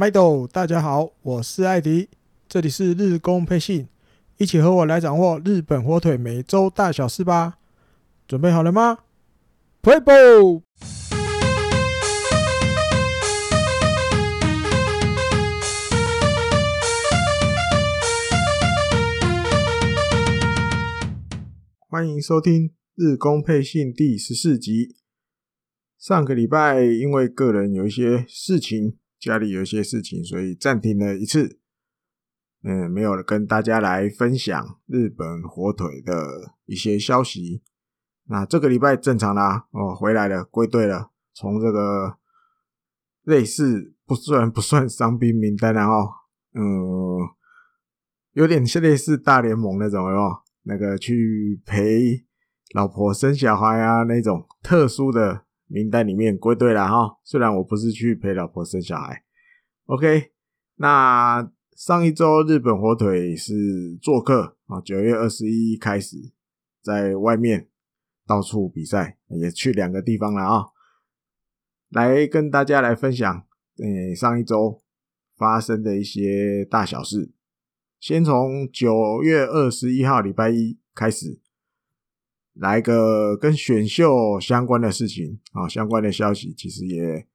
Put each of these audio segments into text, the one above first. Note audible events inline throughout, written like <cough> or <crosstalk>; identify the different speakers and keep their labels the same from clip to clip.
Speaker 1: 麦豆，大家好，我是艾迪，这里是日工配信，一起和我来掌握日本火腿每周大小事吧。准备好了吗？Play ball！欢迎收听日工配信第十四集。上个礼拜因为个人有一些事情。家里有一些事情，所以暂停了一次。嗯，没有跟大家来分享日本火腿的一些消息。那这个礼拜正常啦，哦，回来了，归队了。从这个类似不算不算伤兵名单，然后嗯，有点像类似大联盟那种，有没有？那个去陪老婆生小孩啊，那种特殊的。名单里面归队了哈，虽然我不是去陪老婆生小孩。OK，那上一周日本火腿是做客啊，九月二十一开始在外面到处比赛，也去两个地方了啊，来跟大家来分享，诶，上一周发生的一些大小事。先从九月二十一号礼拜一开始。来个跟选秀相关的事情啊，相关的消息，其实也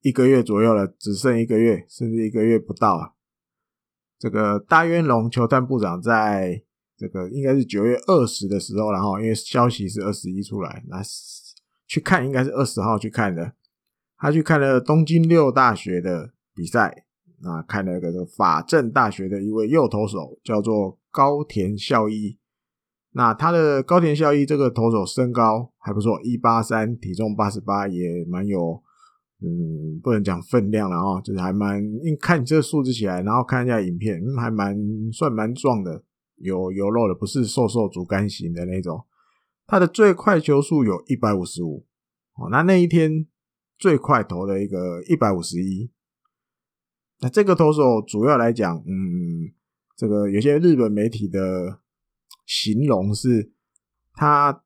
Speaker 1: 一个月左右了，只剩一个月，甚至一个月不到啊。这个大渊龙球探部长在这个应该是九月二十的时候，然后因为消息是二十一出来，那去看应该是二十号去看的。他去看了东京六大学的比赛，那看了个法政大学的一位右投手，叫做高田孝一。那他的高田孝一这个投手身高还不错，一八三，体重八十八，也蛮有，嗯，不能讲分量了啊，就是还蛮，因看你这数字起来，然后看一下影片，嗯，还蛮算蛮壮的，有有肉的，不是瘦瘦竹竿型的那种。他的最快球速有一百五十五，哦，那那一天最快投的一个一百五十一。那这个投手主要来讲，嗯，这个有些日本媒体的。形容是他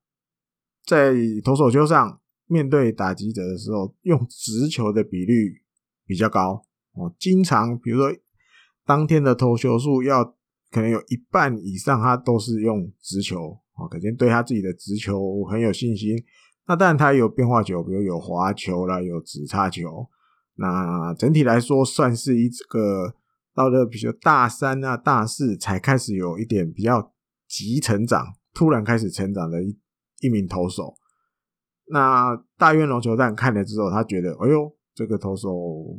Speaker 1: 在投手丘上面对打击者的时候，用直球的比率比较高哦。经常比如说当天的投球数要可能有一半以上，他都是用直球哦，可见对他自己的直球很有信心。那当然他有变化球，比如有滑球啦，有直叉球。那整体来说，算是一个到了比如大三啊、大四才开始有一点比较。急成长，突然开始成长的一一名投手。那大渊龙球探看了之后，他觉得，哎呦，这个投手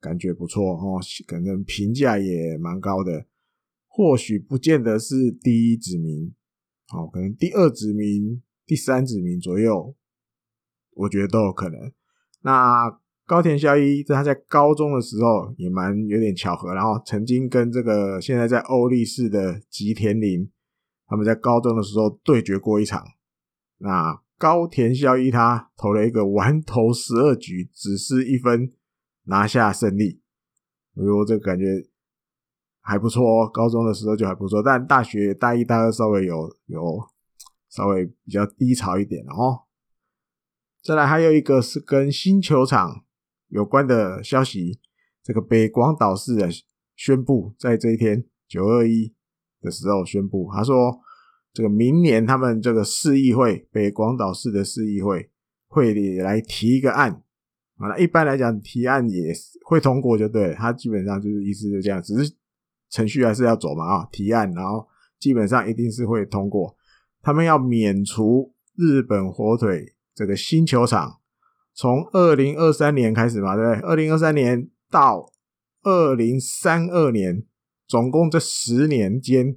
Speaker 1: 感觉不错哦，可能评价也蛮高的。或许不见得是第一指名，哦，可能第二指名、第三指名左右，我觉得都有可能。那高田孝一在他在高中的时候也蛮有点巧合，然后曾经跟这个现在在欧力士的吉田林。他们在高中的时候对决过一场，那高田孝一他投了一个完投十二局只失一分拿下胜利，哎呦，这感觉还不错哦。高中的时候就还不错，但大学大一、大二稍微有有稍微比较低潮一点哦。再来还有一个是跟新球场有关的消息，这个北广岛市的宣布在这一天九二一。的时候宣布，他说：“这个明年他们这个市议会，北广岛市的市议会会来提一个案啊。那一般来讲，提案也会通过就对了。他基本上就是意思就这样，只是程序还是要走嘛啊。提案，然后基本上一定是会通过。他们要免除日本火腿这个新球场，从二零二三年开始嘛，对不对？二零二三年到二零三二年。”总共这十年间，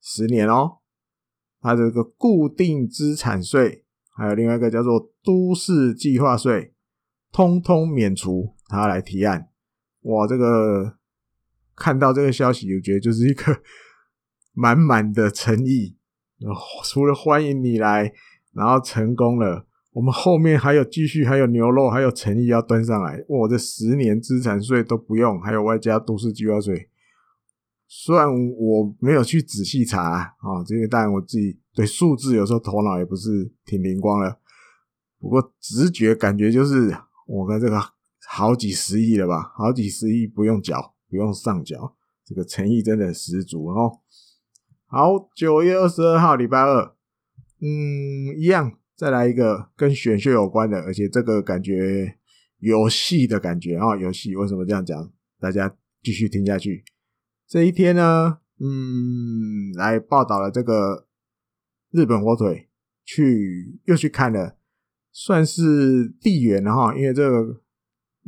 Speaker 1: 十年哦，它这个固定资产税，还有另外一个叫做都市计划税，通通免除。他来提案，哇，这个看到这个消息，我觉得就是一个 <laughs> 满满的诚意。除了欢迎你来，然后成功了，我们后面还有继续，还有牛肉，还有诚意要端上来。哇，这十年资产税都不用，还有外加都市计划税。虽然我没有去仔细查啊，这个当然我自己对数字有时候头脑也不是挺灵光的，不过直觉感觉就是我跟这个好几十亿了吧？好几十亿不用缴，不用上缴，这个诚意真的十足哦。好，九月二十二号礼拜二，嗯，一样再来一个跟选秀有关的，而且这个感觉游戏的感觉啊，游戏为什么这样讲？大家继续听下去。这一天呢，嗯，来报道了这个日本火腿去又去看了，算是地缘了哈，因为这个。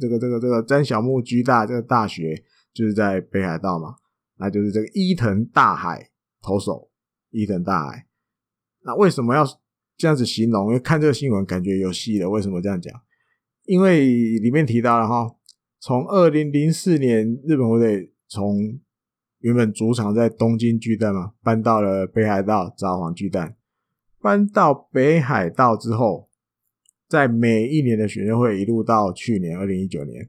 Speaker 1: 这个这个这个詹小木居大这个大学就是在北海道嘛，那就是这个伊藤大海投手伊藤大海。那为什么要这样子形容？因为看这个新闻感觉有戏了。为什么这样讲？因为里面提到了哈，从二零零四年日本火腿从原本主场在东京巨蛋嘛，搬到了北海道札幌巨蛋，搬到北海道之后。在每一年的选秀会，一路到去年二零一九年，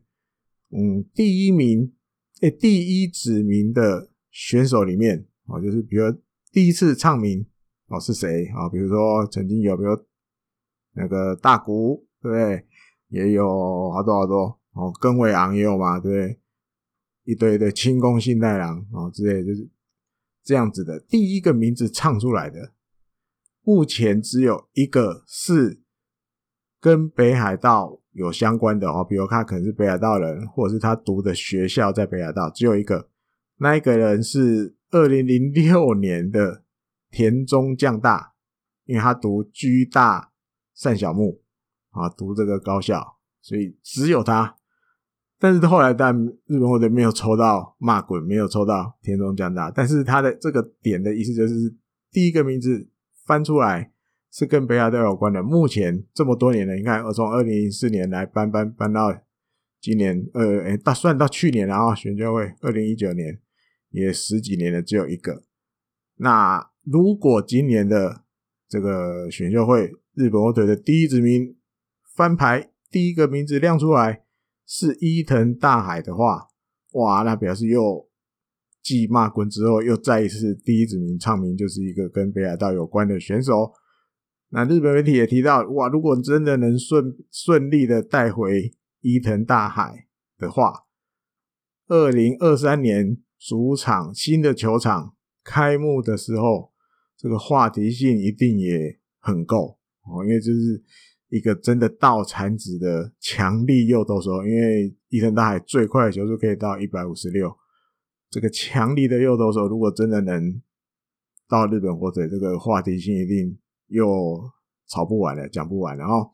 Speaker 1: 嗯，第一名，诶、第一指名的选手里面，哦，就是比如第一次唱名，哦，是谁啊？比如说曾经有，比如那个大谷，对不对？也有好多好多，哦，根尾昂也有嘛，对不对？一堆的清宫信太郎，哦，之类，就是这样子的。第一个名字唱出来的，目前只有一个是。跟北海道有相关的哦，比如他可能是北海道人，或者是他读的学校在北海道，只有一个，那一个人是二零零六年的田中将大，因为他读居大善小木啊，读这个高校，所以只有他。但是后来但日本火腿没有抽到骂滚，没有抽到田中将大，但是他的这个点的意思就是第一个名字翻出来。是跟北海道有关的。目前这么多年了，你看，我从二零零四年来搬搬搬到今年，呃，哎，到算到去年，然后选秀会二零一九年也十几年了，只有一个。那如果今年的这个选秀会，日本火腿的第一指名翻牌，第一个名字亮出来是伊藤大海的话，哇，那表示又继骂滚之后，又再一次第一指名唱名，就是一个跟北海道有关的选手。那日本媒体也提到，哇，如果真的能顺顺利的带回伊藤大海的话，二零二三年主场新的球场开幕的时候，这个话题性一定也很够哦，因为这是一个真的到产子的强力右投手，因为伊藤大海最快的球速可以到一百五十六，这个强力的右投手如果真的能到日本火腿，这个话题性一定。又吵不完了，讲不完了哦。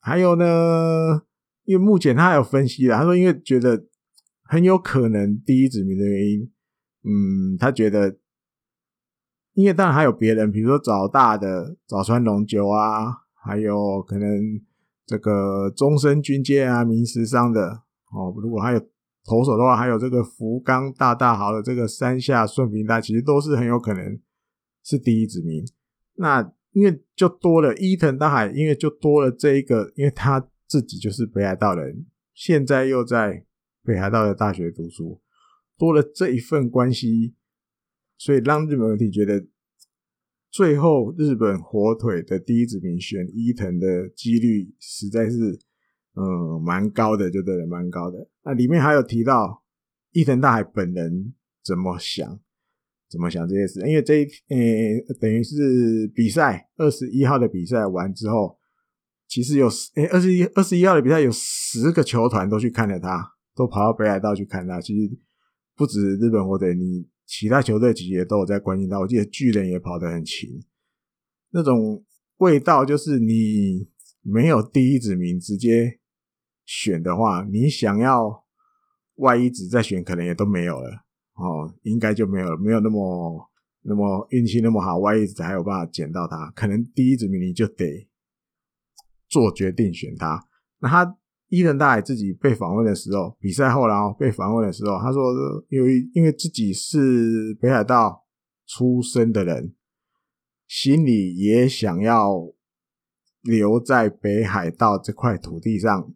Speaker 1: 还有呢，因为目前他还有分析了，他说因为觉得很有可能第一指名的原因，嗯，他觉得，因为当然还有别人，比如说早大的早川龙九啊，还有可能这个终身军介啊，明石商的哦，如果还有投手的话，还有这个福冈大大豪的这个山下顺平太，其实都是很有可能是第一指名。那因为就多了伊藤大海，因为就多了这一个，因为他自己就是北海道人，现在又在北海道的大学读书，多了这一份关系，所以让日本媒体觉得，最后日本火腿的第一指名选伊藤的几率实在是，嗯，蛮高的，就对了，蛮高的。那里面还有提到伊藤大海本人怎么想。怎么想这些事？因为这一呃、欸，等于是比赛二十一号的比赛完之后，其实有诶二十一二十一号的比赛有十个球团都去看了他，都跑到北海道去看他。其实不止日本火腿，你其他球队其实也都有在关心他。我记得巨人也跑得很勤，那种味道就是你没有第一指名直接选的话，你想要外一指再选，可能也都没有了。哦，应该就没有没有那么那么运气那么好，外一直还有办法捡到他，可能第一指名你就得做决定选他。那他伊藤大海自己被访问的时候，比赛后然后被访问的时候，他说，因为因为自己是北海道出生的人，心里也想要留在北海道这块土地上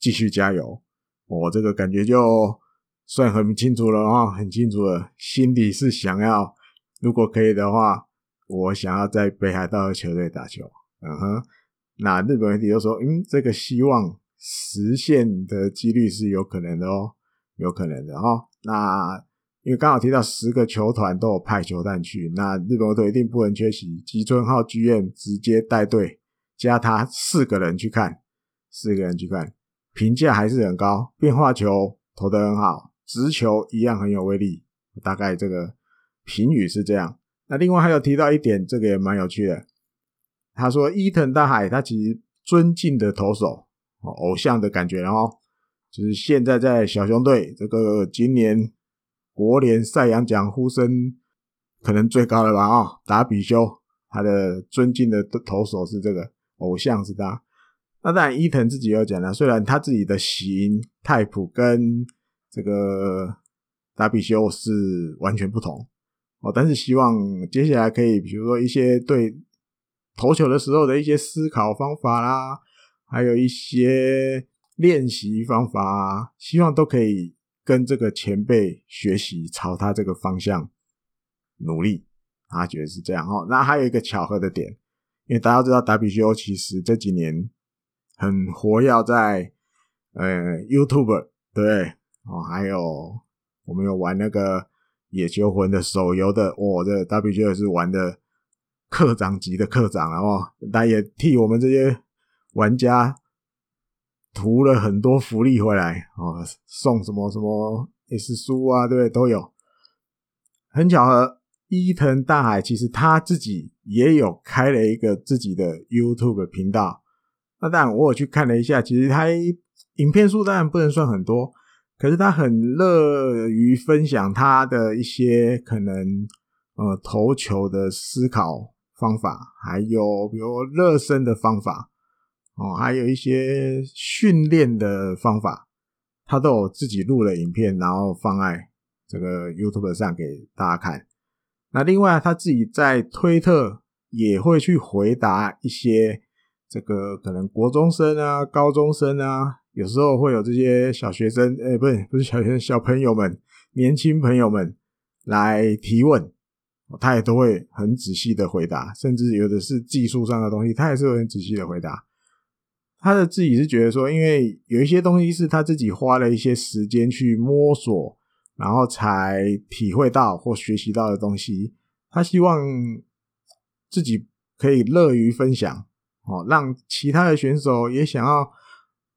Speaker 1: 继续加油。我、这个感觉就。算很清楚了啊，很清楚了，心里是想要，如果可以的话，我想要在北海道的球队打球。嗯哼，那日本媒体就说，嗯，这个希望实现的几率是有可能的哦，有可能的哦。那因为刚好提到十个球团都有派球探去，那日本队一定不能缺席。吉村浩剧院直接带队，加他四个人去看，四个人去看，评价还是很高。变化球投得很好，直球一样很有威力。大概这个评语是这样。那另外还有提到一点，这个也蛮有趣的。他说伊藤大海他其实尊敬的投手，偶像的感觉，然后就是现在在小熊队这个今年。国联赛扬奖呼声可能最高了吧？啊，达比修，他的尊敬的投手是这个偶像是他。那当然，伊藤自己有讲了，虽然他自己的型 type 跟这个达比修是完全不同哦，但是希望接下来可以，比如说一些对投球的时候的一些思考方法啦，还有一些练习方法，希望都可以。跟这个前辈学习，朝他这个方向努力，他觉得是这样哦。那还有一个巧合的点，因为大家知道达比修其实这几年很活跃在呃 YouTube 对哦，还有我们有玩那个野球魂的手游的，哦，这个达比修也是玩的课长级的课长然后，他也替我们这些玩家。图了很多福利回来哦，送什么什么 S 书啊，对不对？都有。很巧合，伊藤大海其实他自己也有开了一个自己的 YouTube 频道。那当然，我有去看了一下，其实他影片数当然不能算很多，可是他很乐于分享他的一些可能呃投球的思考方法，还有比如热身的方法。哦，还有一些训练的方法，他都有自己录了影片，然后放在这个 YouTube 上给大家看。那另外，他自己在推特也会去回答一些这个可能国中生啊、高中生啊，有时候会有这些小学生，哎，不是不是小学生，小朋友们、年轻朋友们来提问，他也都会很仔细的回答，甚至有的是技术上的东西，他也是很仔细的回答。他的自己是觉得说，因为有一些东西是他自己花了一些时间去摸索，然后才体会到或学习到的东西，他希望自己可以乐于分享，哦，让其他的选手也想要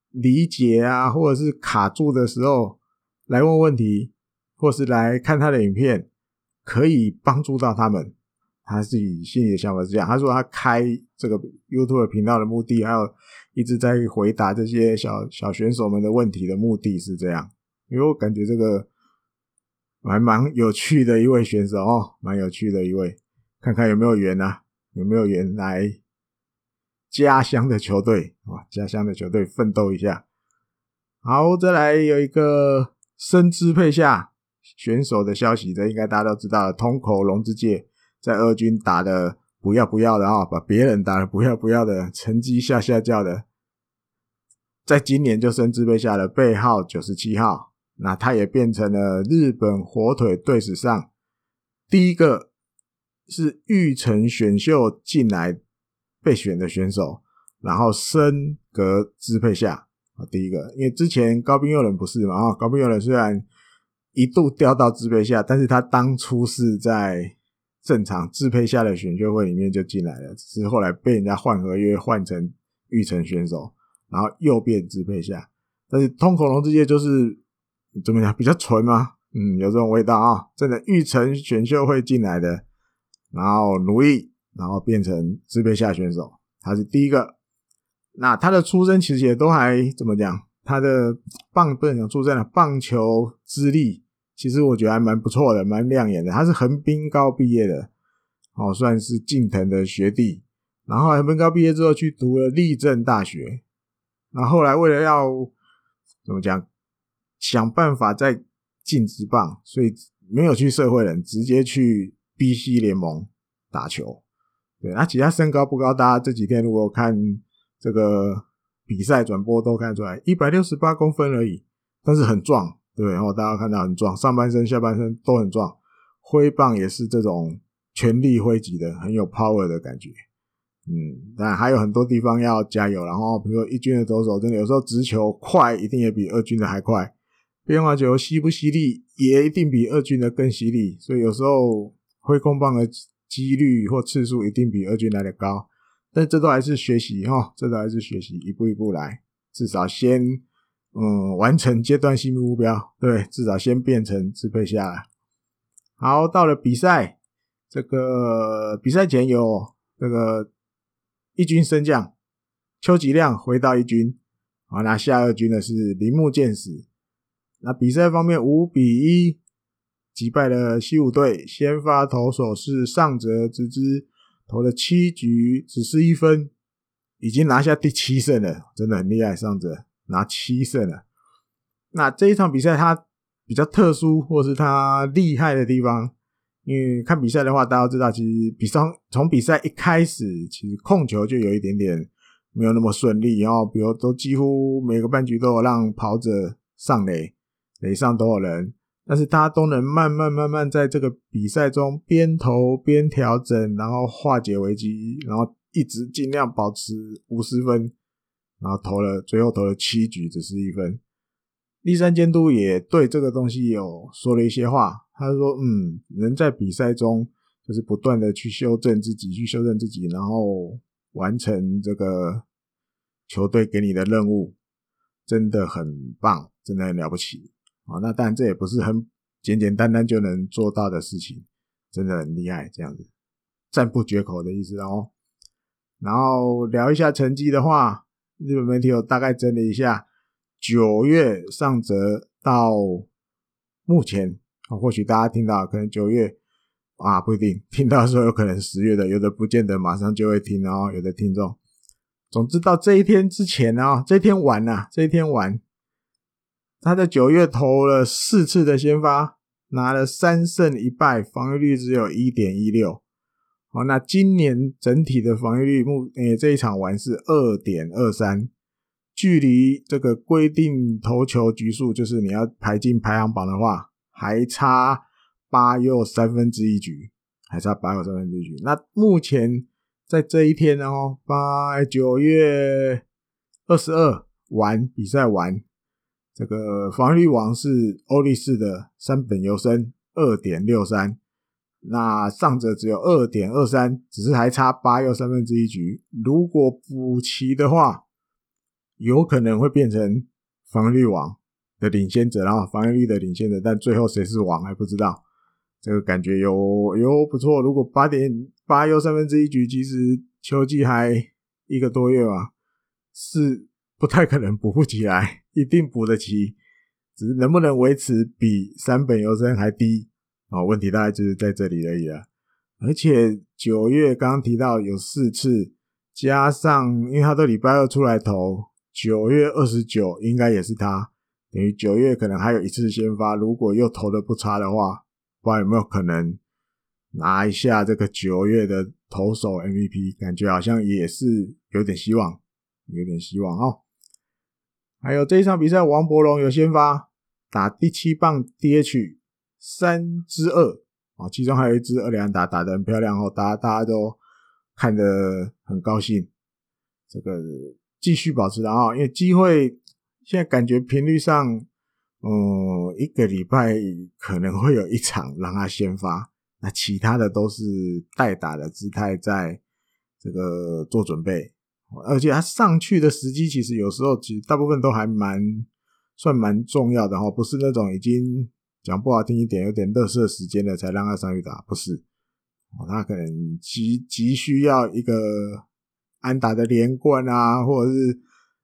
Speaker 1: 理解啊，或者是卡住的时候来问问题，或是来看他的影片，可以帮助到他们。他自己心里的想法是这样，他说他开这个 YouTube 频道的目的，还有一直在回答这些小小选手们的问题的目的是这样，因为我感觉这个还蛮有趣的一位选手哦，蛮有趣的一位，看看有没有缘啊，有没有缘来家乡的球队啊，家乡的球队奋斗一下。好，再来有一个深支配下选手的消息，这应该大家都知道了，通口龙之介。在二军打的不要不要的啊，把别人打的不要不要的，成绩下下叫的，在今年就升支配下了背号九十七号，那他也变成了日本火腿队史上第一个是预成选秀进来被选的选手，然后升格支配下啊，第一个，因为之前高滨佑人不是嘛啊，高滨佑人虽然一度掉到支配下，但是他当初是在。正常支配下的选秀会里面就进来了，只是后来被人家换合约换成玉成选手，然后又变支配下。但是通口龙之介就是怎么讲比较纯吗？嗯，有这种味道啊，真的玉成选秀会进来的，然后努力，然后变成支配下选手，他是第一个。那他的出身其实也都还怎么讲？他的棒不能讲出身了，棒球资历。其实我觉得还蛮不错的，蛮亮眼的。他是横滨高毕业的，哦，算是近藤的学弟。然后横滨高毕业之后去读了立正大学，然后来为了要怎么讲，想办法再进职棒，所以没有去社会人，直接去 BC 联盟打球。对，那其他身高不高，大家这几天如果看这个比赛转播都看出来，一百六十八公分而已，但是很壮。对，然后大家看到很壮，上半身、下半身都很壮，挥棒也是这种全力挥击的，很有 power 的感觉。嗯，但还有很多地方要加油。然后，比如说一军的投手，真的有时候直球快，一定也比二军的还快；变化球犀不犀利，也一定比二军的更犀利。所以有时候挥空棒的几率或次数一定比二军来的高。但这都还是学习哈，这都还是学习，一步一步来，至少先嗯完成阶段性目标，对，至少先变成支配下来。好，到了比赛，这个比赛前有这个。一军升降，邱吉亮回到一军，好，那下二军的是铃木健史。那比赛方面五比一击败了西武队，先发投手是上泽直之，投了七局只失一分，已经拿下第七胜了，真的很厉害，上泽拿七胜了。那这一场比赛他比较特殊，或是他厉害的地方。因为看比赛的话，大家都知道，其实比上从比赛一开始，其实控球就有一点点没有那么顺利，然后比如都几乎每个半局都有让跑者上垒，垒上都有人，但是他都能慢慢慢慢在这个比赛中边投边调整，然后化解危机，然后一直尽量保持五十分，然后投了最后投了七局只是一分。立山监督也对这个东西有说了一些话。他说：“嗯，能在比赛中就是不断的去修正自己，去修正自己，然后完成这个球队给你的任务，真的很棒，真的很了不起啊！那当然，这也不是很简简单单就能做到的事情，真的很厉害，这样子赞不绝口的意思哦。然后聊一下成绩的话，日本媒体有大概整理一下，九月上折到目前。”啊，或许大家听到可能九月啊，不一定听到的时候有可能十月的，有的不见得马上就会听哦。有的听众，总之到这一天之前啊，这一天晚呐，这一天晚，他在九月投了四次的先发，拿了三胜一败，防御率只有一点一六。好，那今年整体的防御率目，诶，这一场完是二点二三，距离这个规定投球局数，就是你要排进排行榜的话。还差八又三分之一局，还差八又三分之一局。那目前在这一天哦，八九月二十二完比赛完，这个防御率王是欧力士的三本优生二点六三，那上者只有二点二三，只是还差八又三分之一局。如果补齐的话，有可能会变成防御率王的领先者，然后防御率的领先者，但最后谁是王还不知道。这个感觉有有不错。如果八点八又三分之一局，其实秋季还一个多月嘛，是不太可能补不起来，一定补得起，只是能不能维持比三本由伸还低哦？问题大概就是在这里而已了。而且九月刚刚提到有四次，加上因为他都礼拜二出来投，九月二十九应该也是他。等于九月可能还有一次先发，如果又投的不差的话，不知道有没有可能拿一下这个九月的投手 MVP？感觉好像也是有点希望，有点希望哦。还有这一场比赛，王柏融有先发，打第七棒 DH 三之二啊，其中还有一支二连打打得很漂亮哦，大家大家都看得很高兴。这个继续保持的啊，因为机会。现在感觉频率上，嗯，一个礼拜可能会有一场让他先发，那其他的都是代打的姿态，在这个做准备。而且他上去的时机，其实有时候其实大部分都还蛮算蛮重要的哈，不是那种已经讲不好听一点，有点乐色时间了才让他上去打，不是。哦他可能急急需要一个安打的连贯啊，或者是。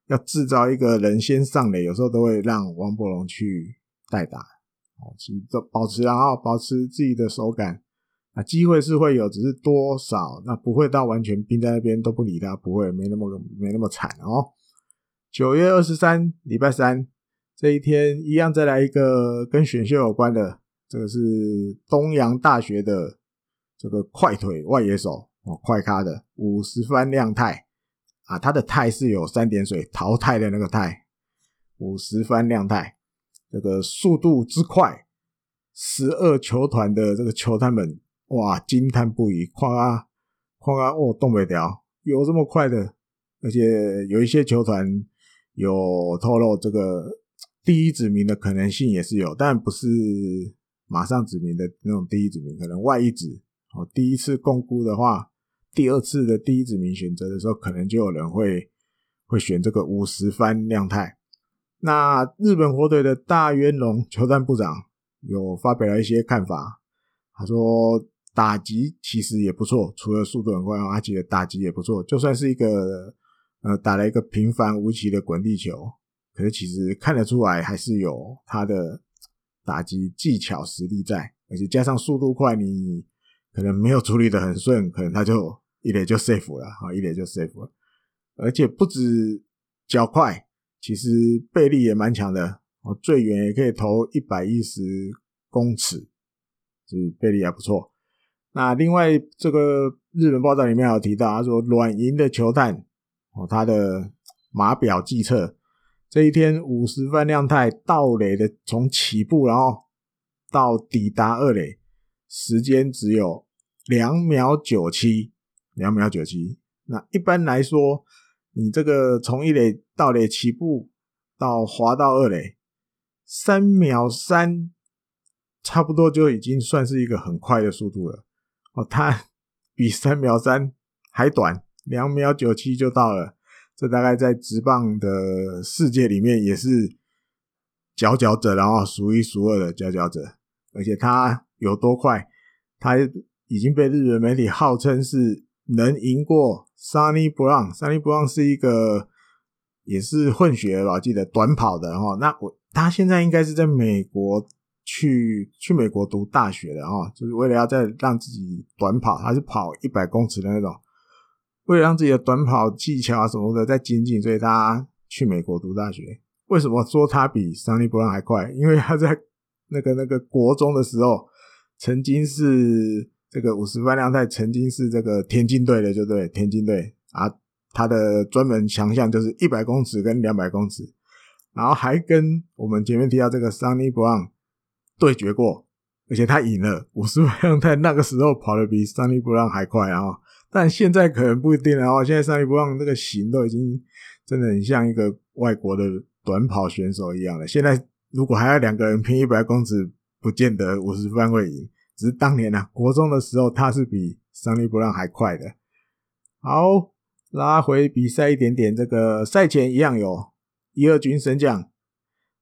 Speaker 1: 要制造一个人先上垒，有时候都会让王柏融去代打，哦，其实都保持然后保持自己的手感，啊，机会是会有，只是多少，那不会到完全冰在那边都不理他，不会没那么没那么惨哦。九月二十三，礼拜三这一天，一样再来一个跟选秀有关的，这个是东洋大学的这个快腿外野手哦，快咖的五十番亮太。啊，他的太是有三点水淘汰的那个太，五十番亮太，这个速度之快，十二球团的这个球探们哇惊叹不已，夸啊夸啊哦东北调有这么快的？而且有一些球团有透露，这个第一指名的可能性也是有，但不是马上指名的那种第一指名，可能外一指哦。第一次共估的话，第二次的第一指名选择的时候，可能就有人会会选这个五十番亮太。那日本火腿的大渊龙球探部长有发表了一些看法，他说打击其实也不错，除了速度很快，而且打击也不错，就算是一个。呃，打了一个平凡无奇的滚地球，可是其实看得出来还是有他的打击技巧实力在，而且加上速度快，你可能没有处理的很顺，可能他就一垒就 safe 了啊，一垒就 safe 了。而且不止脚快，其实臂力也蛮强的哦，最远也可以投一百一十公尺，是臂力还不错。那另外这个日本报道里面有提到，他说软银的球探。哦，他的码表计测，这一天五十番亮太盗垒的从起步然后到抵达二垒时间只有两秒九七，两秒九七。那一般来说，你这个从一垒盗垒起步到滑到二垒三秒三，差不多就已经算是一个很快的速度了。哦，他 <laughs> 比三秒三还短。两秒九七就到了，这大概在职棒的世界里面也是佼佼者，然后数一数二的佼佼者。而且他有多快，他已经被日本媒体号称是能赢过 Sunny Brown。Sunny Brown 是一个也是混血吧，记得短跑的哈。那我他现在应该是在美国去去美国读大学的哈，就是为了要再让自己短跑，他是跑一百公尺的那种。为了让自己的短跑技巧啊什么的再精进，所以他去美国读大学。为什么说他比 Sonny Brown 还快？因为他在那个那个国中的时候，曾经是这个五十万亮太，曾经是这个田径队的，就对田径队啊。他的专门强项就是一百公尺跟两百公尺，然后还跟我们前面提到这个 Sonny Brown 对决过，而且他赢了。五十万亮太那个时候跑得比 Sonny Brown 还快啊。但现在可能不一定了哦。现在 Sonny Brown 那个型都已经真的很像一个外国的短跑选手一样了。现在如果还要两个人拼一百公尺，不见得五十番会赢。只是当年啊，国中的时候他是比 Sonny Brown 还快的。好，拉回比赛一点点，这个赛前一样有一二军神将，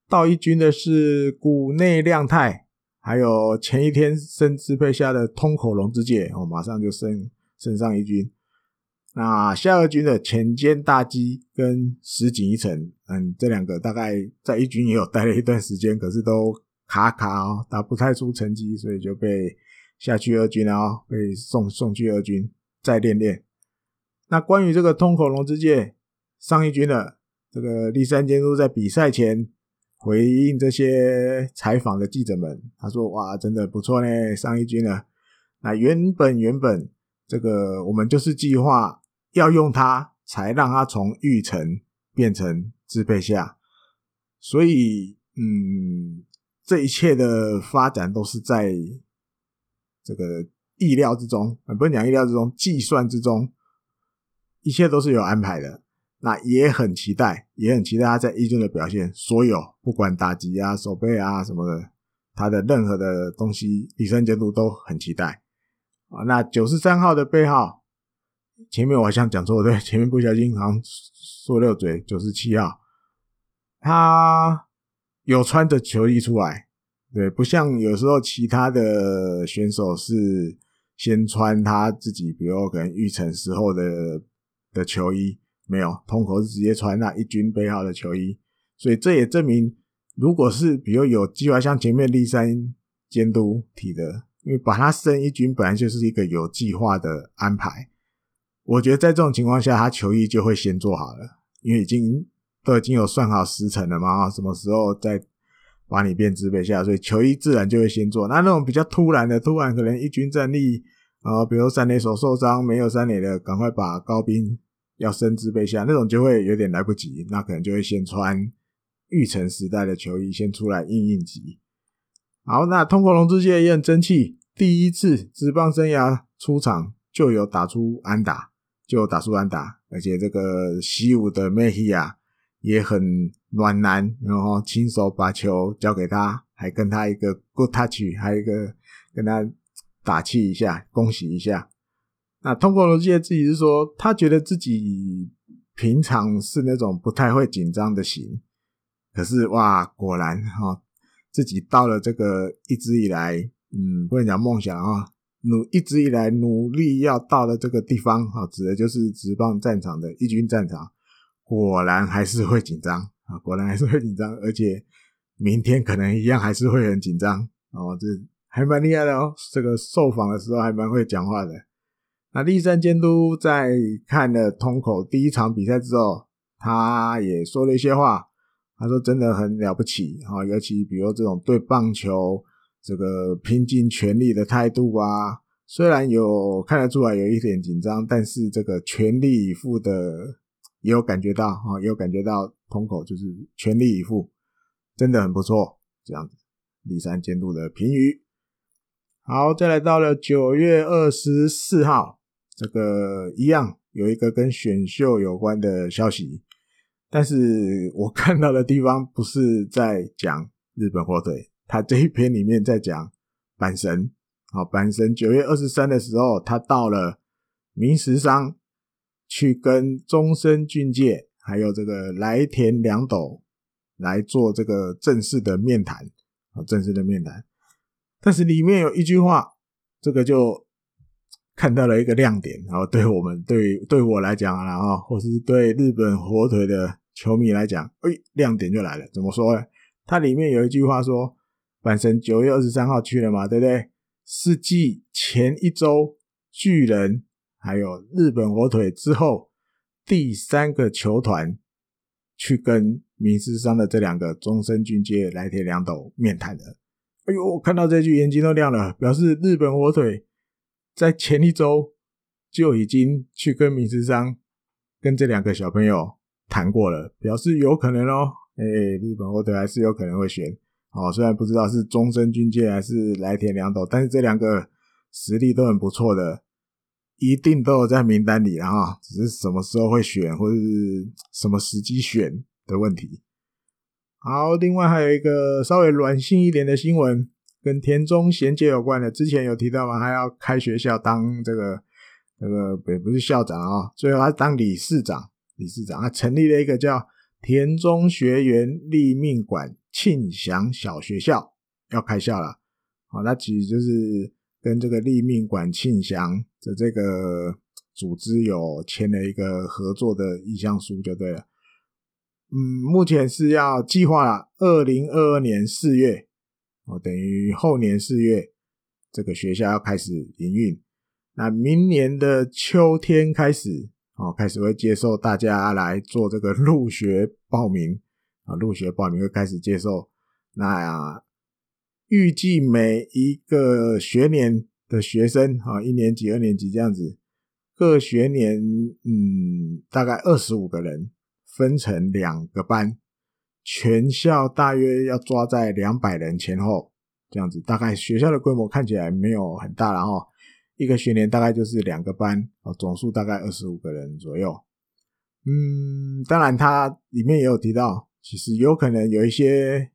Speaker 1: 到一军的是谷内亮太，还有前一天升支配下的通口龙之介，哦，马上就升。升上一军，那下二军的前间大基跟石井一成，嗯，这两个大概在一军也有待了一段时间，可是都卡卡哦，打不太出成绩，所以就被下去二军了哦，被送送去二军再练练。那关于这个通口龙之介上一军的这个立山监督在比赛前回应这些采访的记者们，他说：“哇，真的不错呢，上一军了。那原本原本。”这个我们就是计划要用它，才让它从育成变成支配下，所以嗯，这一切的发展都是在这个意料之中，不是讲意料之中，计算之中，一切都是有安排的。那也很期待，也很期待他在一军的表现，所有不管打击啊、守备啊什么的，他的任何的东西，李胜监督都很期待。啊，那九十三号的背号，前面我好像讲错，对，前面不小心好像说漏嘴，九十七号，他有穿着球衣出来，对，不像有时候其他的选手是先穿他自己，比如可能预成时候的的球衣，没有，通口是直接穿那一军背号的球衣，所以这也证明，如果是比如有计划，像前面立山监督提的。因为把他升一军本来就是一个有计划的安排，我觉得在这种情况下，他球衣就会先做好了，因为已经都已经有算好时辰了嘛，什么时候再把你变支配下，所以球衣自然就会先做。那那种比较突然的，突然可能一军战力，呃，比如三垒手受伤没有三垒的，赶快把高兵要升支配下，那种就会有点来不及，那可能就会先穿育成时代的球衣先出来应应急。好，那通过龙之介也很争气。第一次职棒生涯出场就有打出安打，就有打出安打，而且这个习武的梅西啊也很暖男，然后亲手把球交给他，还跟他一个 good touch，还有一个跟他打气一下，恭喜一下。那通过罗记自己是说，他觉得自己平常是那种不太会紧张的型，可是哇，果然哈，自己到了这个一直以来，嗯，不能讲梦想啊，努一直以来努力要到的这个地方啊，指的就是直棒战场的一军战场，果然还是会紧张啊，果然还是会紧张，而且明天可能一样还是会很紧张哦，这还蛮厉害的哦，这个受访的时候还蛮会讲话的。那立山监督在看了通口第一场比赛之后，他也说了一些话。他说：“真的很了不起啊，尤其比如这种对棒球这个拼尽全力的态度啊，虽然有看得出来有一点紧张，但是这个全力以赴的也有感觉到啊，也有感觉到通口就是全力以赴，真的很不错。这样子，栗山监督的评语。好，再来到了九月二十四号。”这个一样有一个跟选秀有关的消息，但是我看到的地方不是在讲日本火腿，他这一篇里面在讲阪神。好，阪神九月二十三的时候，他到了明石商去跟中森俊介还有这个来田良斗来做这个正式的面谈，啊，正式的面谈。但是里面有一句话，这个就。看到了一个亮点，然后对我们 <laughs> 对对我来讲啊，然后，或是对日本火腿的球迷来讲，哎，亮点就来了。怎么说呢？它里面有一句话说，阪神九月二十三号去了嘛，对不对？是继前一周巨人还有日本火腿之后，第三个球团去跟明石商的这两个中森俊介、来田良斗面谈的。哎呦，我看到这句眼睛都亮了，表示日本火腿。在前一周就已经去跟明石商跟这两个小朋友谈过了，表示有可能哦。哎，日本火腿还是有可能会选哦，虽然不知道是中森俊介还是来田良斗，但是这两个实力都很不错的，一定都有在名单里啊。只是什么时候会选，或者是什么时机选的问题。好，另外还有一个稍微软性一点的新闻。跟田中贤介有关的，之前有提到吗？他要开学校当这个这个也不是校长啊，最后他当理事长，理事长他成立了一个叫田中学园立命馆庆祥小学校，要开校了。好，那其实就是跟这个立命馆庆祥的这个组织有签了一个合作的意向书，就对了。嗯，目前是要计划了二零二二年四月。哦，等于后年四月，这个学校要开始营运。那明年的秋天开始，哦，开始会接受大家来做这个入学报名啊，入学报名会开始接受。那预计每一个学年的学生啊，一年级、二年级这样子，各学年嗯，大概二十五个人，分成两个班。全校大约要抓在两百人前后，这样子，大概学校的规模看起来没有很大，然后一个学年大概就是两个班，哦，总数大概二十五个人左右。嗯，当然它里面也有提到，其实有可能有一些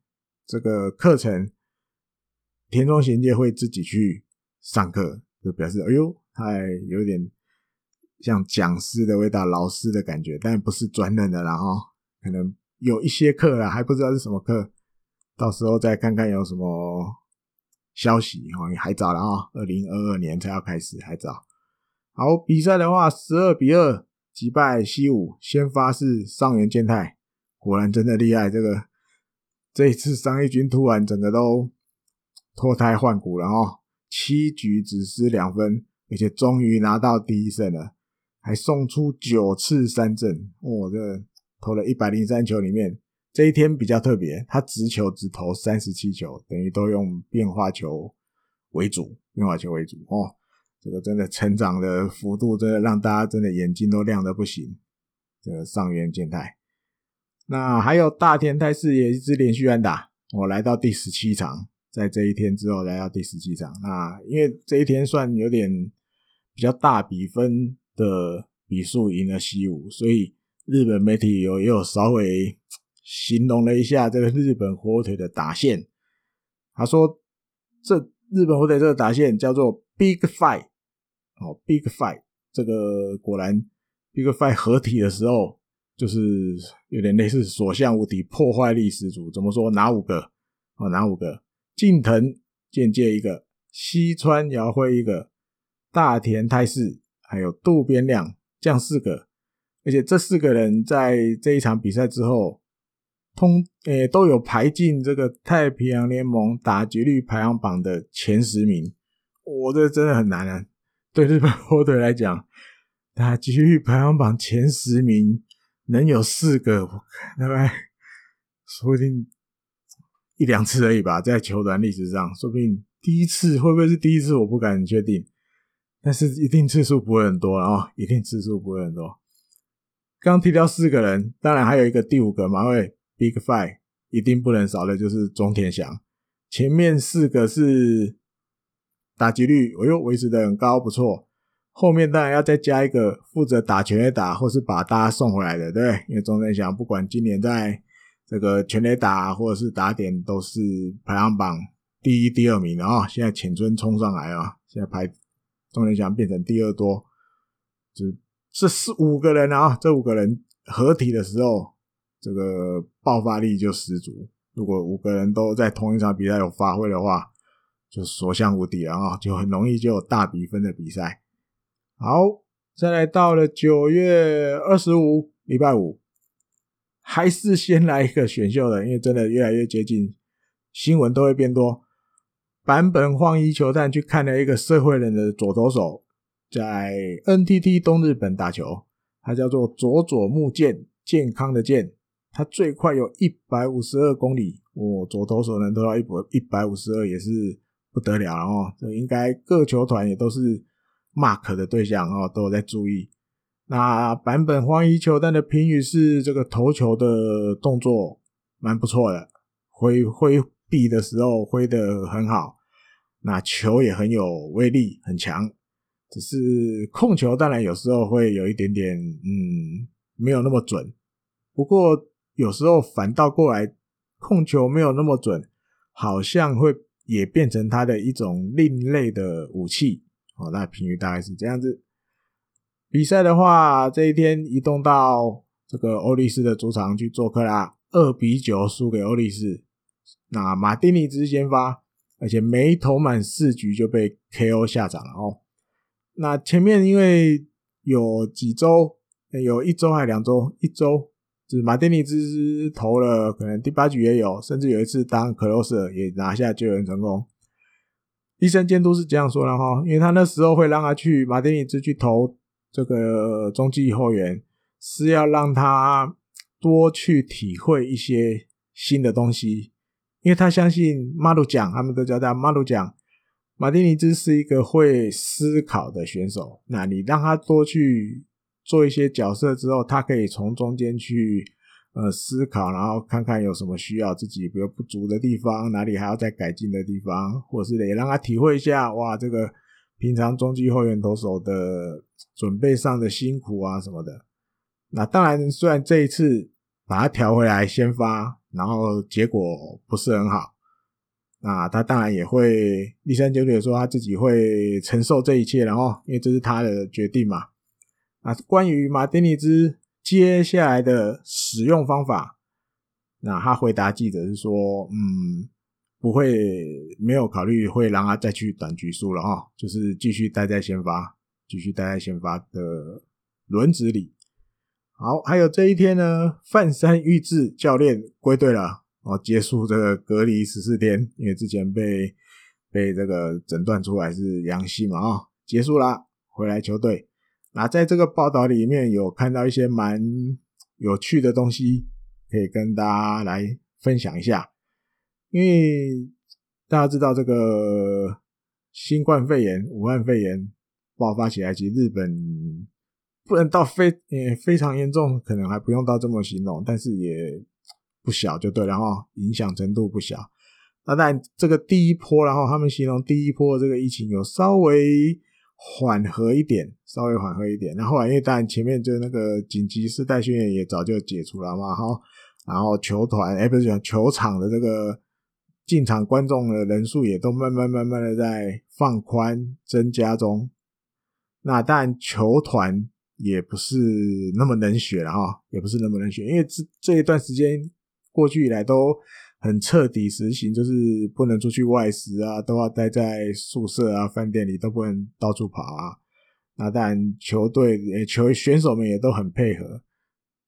Speaker 1: 这个课程，田中贤介会自己去上课，就表示哎呦，还有点像讲师的味道，老师的感觉，但不是专任的，然后可能。有一些课啦，还不知道是什么课，到时候再看看有什么消息哦。还早了啊，二零二二年才要开始，还早。好，比赛的话，十二比二击败西武，先发是上原健太，果然真的厉害。这个这一次商一军突然整个都脱胎换骨了哦，七局只失两分，而且终于拿到第一胜了，还送出九次三振，哦，这个。投了一百零三球里面，这一天比较特别，他直球只投三十七球，等于都用变化球为主，变化球为主哦。这个真的成长的幅度，真的让大家真的眼睛都亮的不行。这个上原健太，那还有大田泰示也一支连续安打，我来到第十七场，在这一天之后来到第十七场。那因为这一天算有点比较大比分的。比数赢了西武，所以日本媒体有也有稍微形容了一下这个日本火腿的打线。他说，这日本火腿这个打线叫做 Big Five，哦，Big Five，这个果然 Big Five 合体的时候，就是有点类似所向无敌、破坏力十足。怎么说？哪五个？哦，哪五个？近藤健介一个，西川遥辉一个。大田泰示，还有渡边亮，这样四个，而且这四个人在这一场比赛之后，通诶、都有排进这个太平洋联盟打击率排行榜的前十名。我、这真的很难啊！对日本火腿来讲，打击率排行榜前十名能有四个，我看大概说不定一两次而已吧，在球团历史上，说不定第一次会不会是第一次，我不敢确定。但是一定次数不会很多啊，一定次数不会很多。刚提到四个人，当然还有一个第五个嘛，因为 Big Five 一定不能少的就是中田翔。前面四个是打击率，我又维持的很高，不错。后面当然要再加一个负责打全垒打或是把大家送回来的，对？因为中田翔不管今年在这个全垒打或者是打点都是排行榜第一、第二名的啊。现在浅村冲上来啊，现在排。中田翔变成第二多，就这四五个人啊，这五个人合体的时候，这个爆发力就十足。如果五个人都在同一场比赛有发挥的话，就所向无敌了啊，就很容易就有大比分的比赛。好，再来到了九月二十五，礼拜五，还是先来一个选秀的，因为真的越来越接近，新闻都会变多。版本晃一球探去看了一个社会人的左投手，在 NTT 东日本打球，他叫做佐佐木健，健康的健，他最快有一百五十二公里，哦，左投手能投到一百一百五十二也是不得了哦，这应该各球团也都是 mark 的对象哦，都有在注意。那版本荒一球弹的评语是这个投球的动作蛮不错的，挥挥臂的时候挥得很好。那球也很有威力，很强，只是控球当然有时候会有一点点，嗯，没有那么准。不过有时候反倒过来，控球没有那么准，好像会也变成他的一种另类的武器。哦，那评语大概是这样子。比赛的话，这一天移动到这个欧力士的主场去做客啦，二比九输给欧力士。那马丁尼兹先发。而且没投满四局就被 KO 下场了哦。那前面因为有几周，有一周还两周，一周就是马丁尼兹投了，可能第八局也有，甚至有一次当 closer 也拿下救援成功。医生监督是这样说的哈，因为他那时候会让他去马丁尼兹去投这个中继后援，是要让他多去体会一些新的东西。因为他相信马鲁讲，他们都叫他马鲁讲。马丁尼兹是一个会思考的选手，那你让他多去做一些角色之后，他可以从中间去呃思考，然后看看有什么需要自己比如不足的地方，哪里还要再改进的地方，或者是也让他体会一下哇，这个平常中继后援投手的准备上的辛苦啊什么的。那当然，虽然这一次把他调回来先发。然后结果不是很好，那他当然也会，立山九九说他自己会承受这一切，然后因为这是他的决定嘛。那关于马丁尼兹接下来的使用方法，那他回答记者是说，嗯，不会，没有考虑会让他再去短局数了哈，就是继续待在先发，继续待在先发的轮子里。好，还有这一天呢，范山裕志教练归队了，哦，结束这个隔离十四天，因为之前被被这个诊断出来是阳性嘛，啊、哦，结束啦，回来球队。那在这个报道里面有看到一些蛮有趣的东西，可以跟大家来分享一下。因为大家知道这个新冠肺炎、武汉肺炎爆发起来，其实日本。不能到非也非常严重，可能还不用到这么形容，但是也不小就对了哈，影响程度不小。那但这个第一波，然后他们形容第一波这个疫情有稍微缓和一点，稍微缓和一点。那后来因为当然前面就那个紧急事态宣言也早就解除了嘛，哈，然后球团哎不是讲球场的这个进场观众的人数也都慢慢慢慢的在放宽增加中。那但球团也不是那么冷血了哈，也不是那么冷血，因为这这一段时间过去以来都。很彻底实行，就是不能出去外食啊，都要待在宿舍啊、饭店里，都不能到处跑啊。那当然，球队、球选手们也都很配合。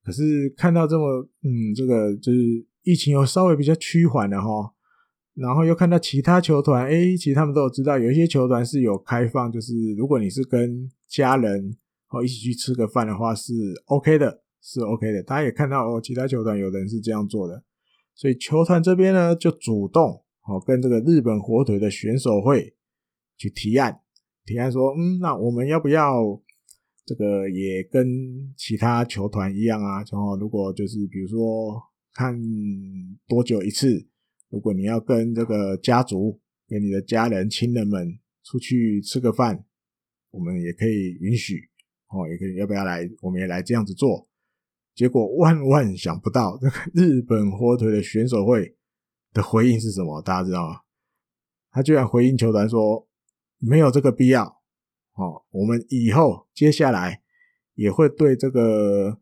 Speaker 1: 可是看到这么，嗯，这个就是疫情又稍微比较趋缓了哈。然后又看到其他球团，哎，其实他们都有知道，有一些球团是有开放，就是如果你是跟家人哦一起去吃个饭的话，是 OK 的，是 OK 的。大家也看到哦，其他球团有人是这样做的。所以球团这边呢，就主动哦跟这个日本火腿的选手会去提案，提案说，嗯，那我们要不要这个也跟其他球团一样啊？然后如果就是比如说看多久一次，如果你要跟这个家族、跟你的家人、亲人们出去吃个饭，我们也可以允许哦，也可以要不要来？我们也来这样子做。结果万万想不到，这 <laughs> 个日本火腿的选手会的回应是什么？大家知道吗？他居然回应球团说：“没有这个必要。”哦，我们以后接下来也会对这个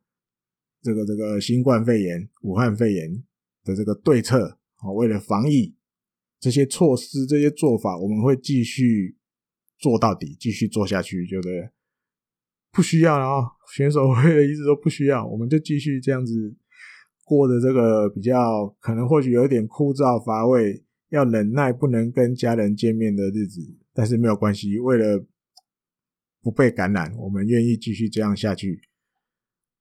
Speaker 1: 这个这个新冠肺炎、武汉肺炎的这个对策，哦，为了防疫这些措施、这些做法，我们会继续做到底，继续做下去，对不对？不需要了啊！选手会的意思都不需要，我们就继续这样子过着这个比较可能或许有点枯燥乏味、要忍耐不能跟家人见面的日子，但是没有关系，为了不被感染，我们愿意继续这样下去。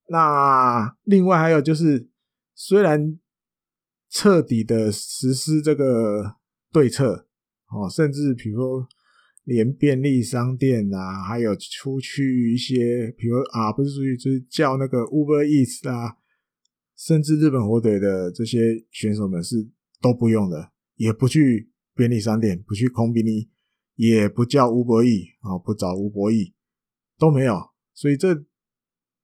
Speaker 1: 那另外还有就是，虽然彻底的实施这个对策，哦，甚至比如说。连便利商店啊，还有出去一些，比如啊，不是出去，就是叫那个 Uber Eats 啊，甚至日本火腿的这些选手们是都不用的，也不去便利商店，不去コンビニ，也不叫 Uber Eats 啊，不找 Uber Eats，都没有。所以这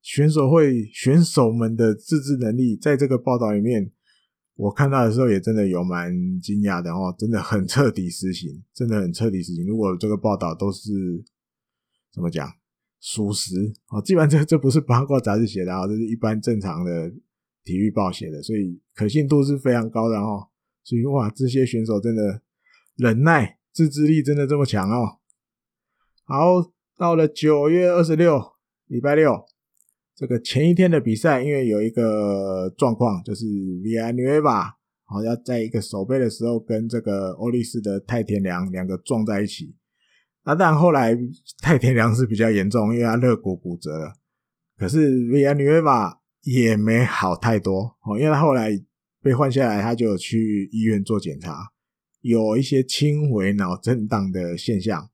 Speaker 1: 选手会选手们的自制能力，在这个报道里面。 我看到的时候也真的有蛮惊讶的哦，真的很彻底实行，真的很彻底实行。如果这个报道都是怎么讲属实哦，基本上这这不是八卦杂志写的啊，这是一般正常的体育报写的，所以可信度是非常高的哦。所以哇，这些选手真的忍耐、自制力真的这么强哦。好，到了九月二十六，礼拜六。这个前一天的比赛，因为有一个状况，就是 Villanueva 好像在一个守备的时候，跟这个欧力士的太田良两个撞在一起。那但后来太田良是比较严重，因为他肋骨骨折了。可是 Vianueva 也没好太多哦，因为他后来被换下来，他就去医院做检查，有一些轻微脑震荡的现象，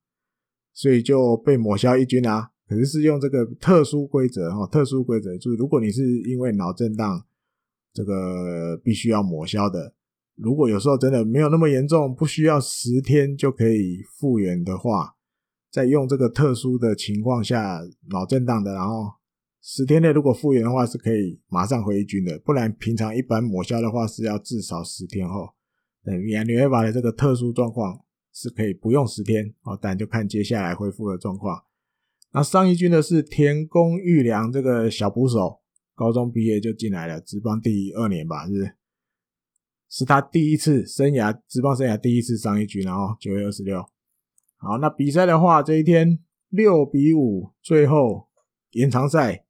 Speaker 1: 所以就被抹消一军啊。可是是用这个特殊规则哈，特殊规则就是如果你是因为脑震荡，这个必须要抹消的。如果有时候真的没有那么严重，不需要十天就可以复原的话，在用这个特殊的情况下脑震荡的，然后十天内如果复原的话，是可以马上回军的。不然平常一般抹消的话是要至少十天后。等于你会把的这个特殊状况是可以不用十天哦，但就看接下来恢复的状况。那上一军的是田宫裕良，这个小捕手，高中毕业就进来了，职棒第二年吧，是是？他第一次生涯职棒生涯第一次上一军，然后九月二十六。好，那比赛的话，这一天六比五，最后延长赛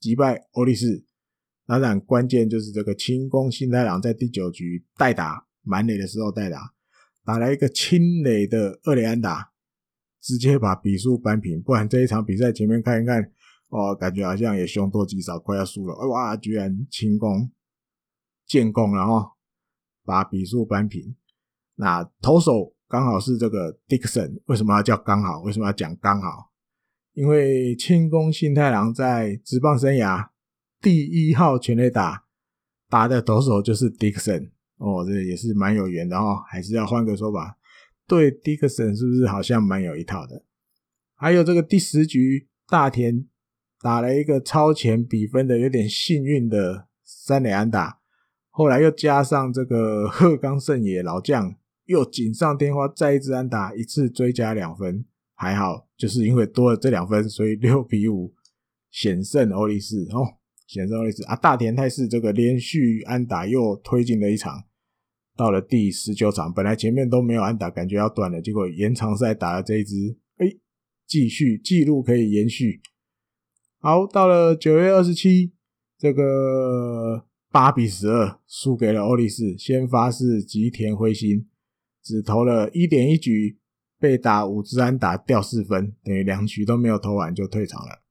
Speaker 1: 击败欧力士。当然，关键就是这个清宫新太郎在第九局代打满垒的时候代打，打来一个清垒的二垒安打。直接把比数扳平，不然这一场比赛前面看一看，哦，感觉好像也凶多吉少，快要输了。哇，居然清功建功了哈，把比数扳平。那投手刚好是这个 Dixon，为什么要叫刚好？为什么要讲刚好？因为清宫幸太郎在职棒生涯第一号全垒打打的投手就是 Dixon，哦，这也是蛮有缘的哈，还是要换个说法。对，迪克森是不是好像蛮有一套的？还有这个第十局大田打了一个超前比分的有点幸运的三垒安打，后来又加上这个鹤冈胜也老将又锦上添花再一支安打，一次追加两分，还好就是因为多了这两分，所以六比五险胜欧力士哦。险胜欧力士啊，大田泰示这个连续安打又推进了一场，到了第十九场，本来前面都没有安打，感觉要断了，结果延长赛打了这一支，哎，继续记录可以延续。好，到了九月二十七，这个八比十二输给了欧力士，先发是吉田辉星，只投了一点一局，被打五支安打掉四分，等于两局都没有投完就退场了。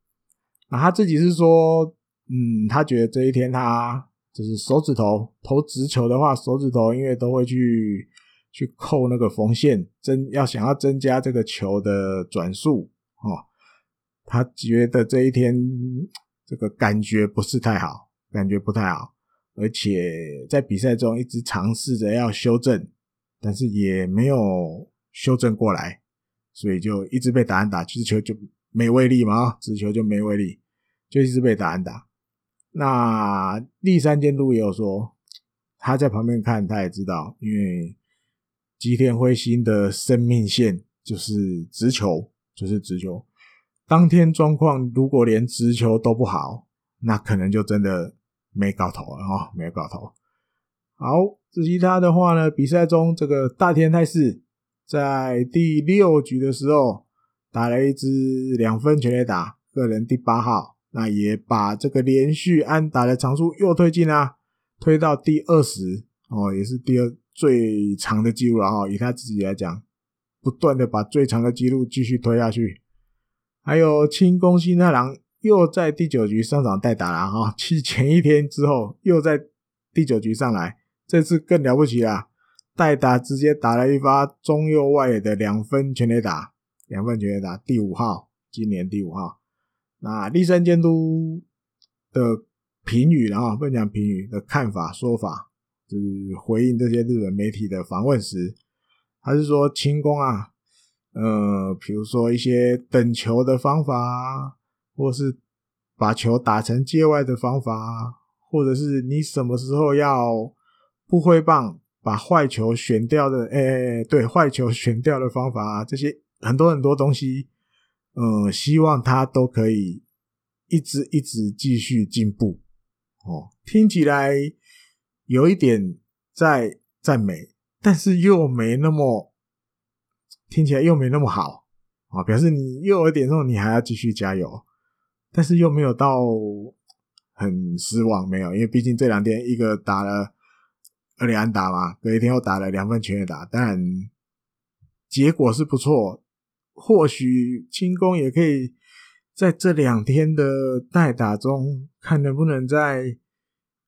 Speaker 1: 啊，他自己是说。嗯，他觉得这一天他就是手指头投直球的话，手指头因为都会去去扣那个缝线，增要想要增加这个球的转速哦。他觉得这一天这个感觉不是太好，感觉不太好，而且在比赛中一直尝试着要修正，但是也没有修正过来，所以就一直被打安打，直球就没威力嘛，直球就没威力，就一直被打安打。那立山监督也有说，他在旁边看，他也知道，因为吉田辉星的生命线就是直球，就是直球。当天状况如果连直球都不好，那可能就真的没搞头了哦，没搞头。好，至于他的话呢，比赛中这个大田泰示在第六局的时候打了一支两分全垒打，个人第八号。那也把这个连续安打的场数又推进啊，推到第二十哦，也是第二最长的记录了哈。以他自己来讲，不断的把最长的记录继续推下去。还有清宫新太郎又在第九局上场代打了哈，去前一天之后又在第九局上来，这次更了不起了，代打直接打了一发中右外野的两分全垒打，两分全垒打，第五号，今年第五号。那立身监督的评语，然后分享评语的看法说法，就是回应这些日本媒体的访问时，他是说清宫啊，呃，比如说一些等球的方法，或是把球打成界外的方法，或者是你什么时候要不挥棒把坏球选掉的，哎、欸，对，坏球选掉的方法，这些很多很多东西。呃，希望他都可以一直一直继续进步哦。听起来有一点在赞美，但是又没那么听起来又没那么好啊、哦。表示你又有一点说你还要继续加油，但是又没有到很失望，没有，因为毕竟这两天一个打了二连安打嘛，隔一天又打了两分全垒打，当然结果是不错。或许轻功也可以在这两天的代打中，看能不能在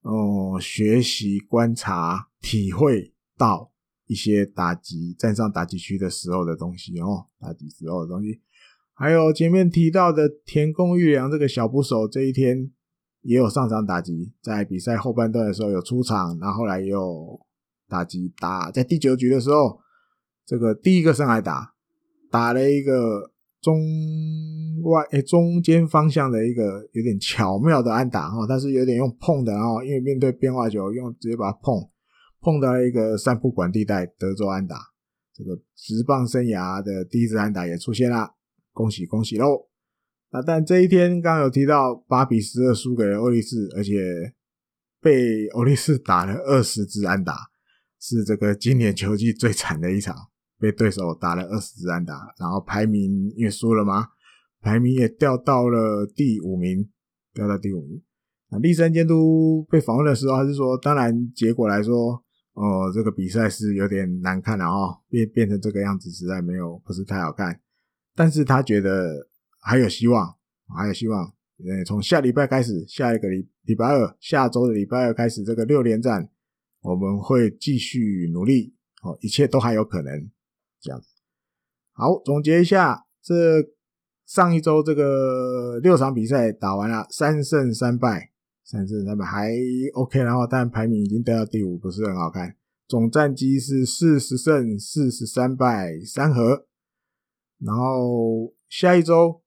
Speaker 1: 哦学习、观察、体会到一些打击站上打击区的时候的东西哦，打击时候的东西。还有前面提到的田宫玉良这个小捕手，这一天也有上场打击，在比赛后半段的时候有出场，然后后来也有打击打，在第九局的时候，这个第一个上来打。打了一个中外诶、中间方向的一个有点巧妙的安打哈，但是有点用碰的啊，因为面对变化球，用直接把它碰碰到了一个三不管地带德州安打，这个直棒生涯的第一支安打也出现了，恭喜恭喜喽！啊但这一天刚有提到八比十二输给了欧力士，而且被欧力士打了二十支安打，是这个今年球季最惨的一场。被对手打了二十支安打，然后排名因为输了嘛，排名也掉到了第五名，掉到第五名。那立山监督被访问的时候，他是说，当然结果来说，哦，这个比赛是有点难看了哦，变变成这个样子，实在没有不是太好看。但是他觉得还有希望，还有希望。呃，从下礼拜开始，下一个礼礼拜二，下周的礼拜二开始，这个六连战，我们会继续努力，哦，一切都还有可能。这样子，好，总结一下，这上一周这个六场比赛打完了，三胜三败，三胜三败还 OK，然后但排名已经掉到第五，不是很好看。总战绩是四十胜四十三败三和，然后下一周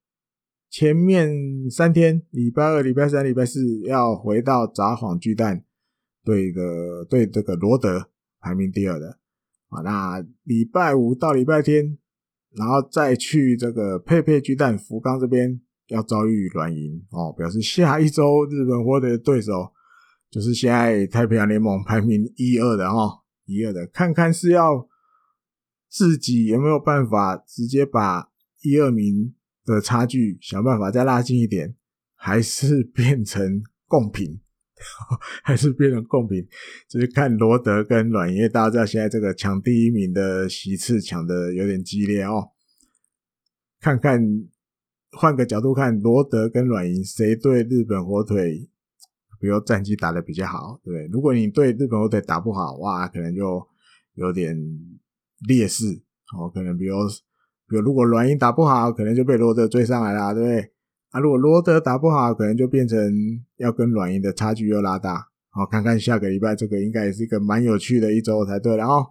Speaker 1: 前面三天，礼拜二、礼拜三、礼拜四要回到札幌巨蛋对的对这个罗德排名第二的啊。那礼拜五到礼拜天，然后再去这个佩佩巨蛋福冈这边要遭遇软银哦，表示下一周日本获得的对手就是现在太平洋联盟排名一二的哦，一二的，看看是要。自己有没有办法直接把一二名的差距想办法再拉近一点，还是变成共平，还是变成共平？就是看罗德跟软银，因为大家知道现在这个抢第一名的席次抢的有点激烈哦。看看换个角度看，罗德跟软银谁对日本火腿，比如战绩打得比较好，对不对？如果你对日本火腿打不好，哇，可能就有点。劣势哦，可能比如，比如如果软银打不好，可能就被罗德追上来了，对不对？啊，如果罗德打不好，可能就变成要跟软银的差距又拉大。好，看看下个礼拜这个应该也是一个蛮有趣的一周才对了哦。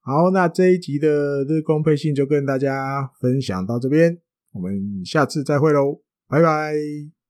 Speaker 1: 好，那这一集的日光配信就跟大家分享到这边，我们下次再会喽，拜拜。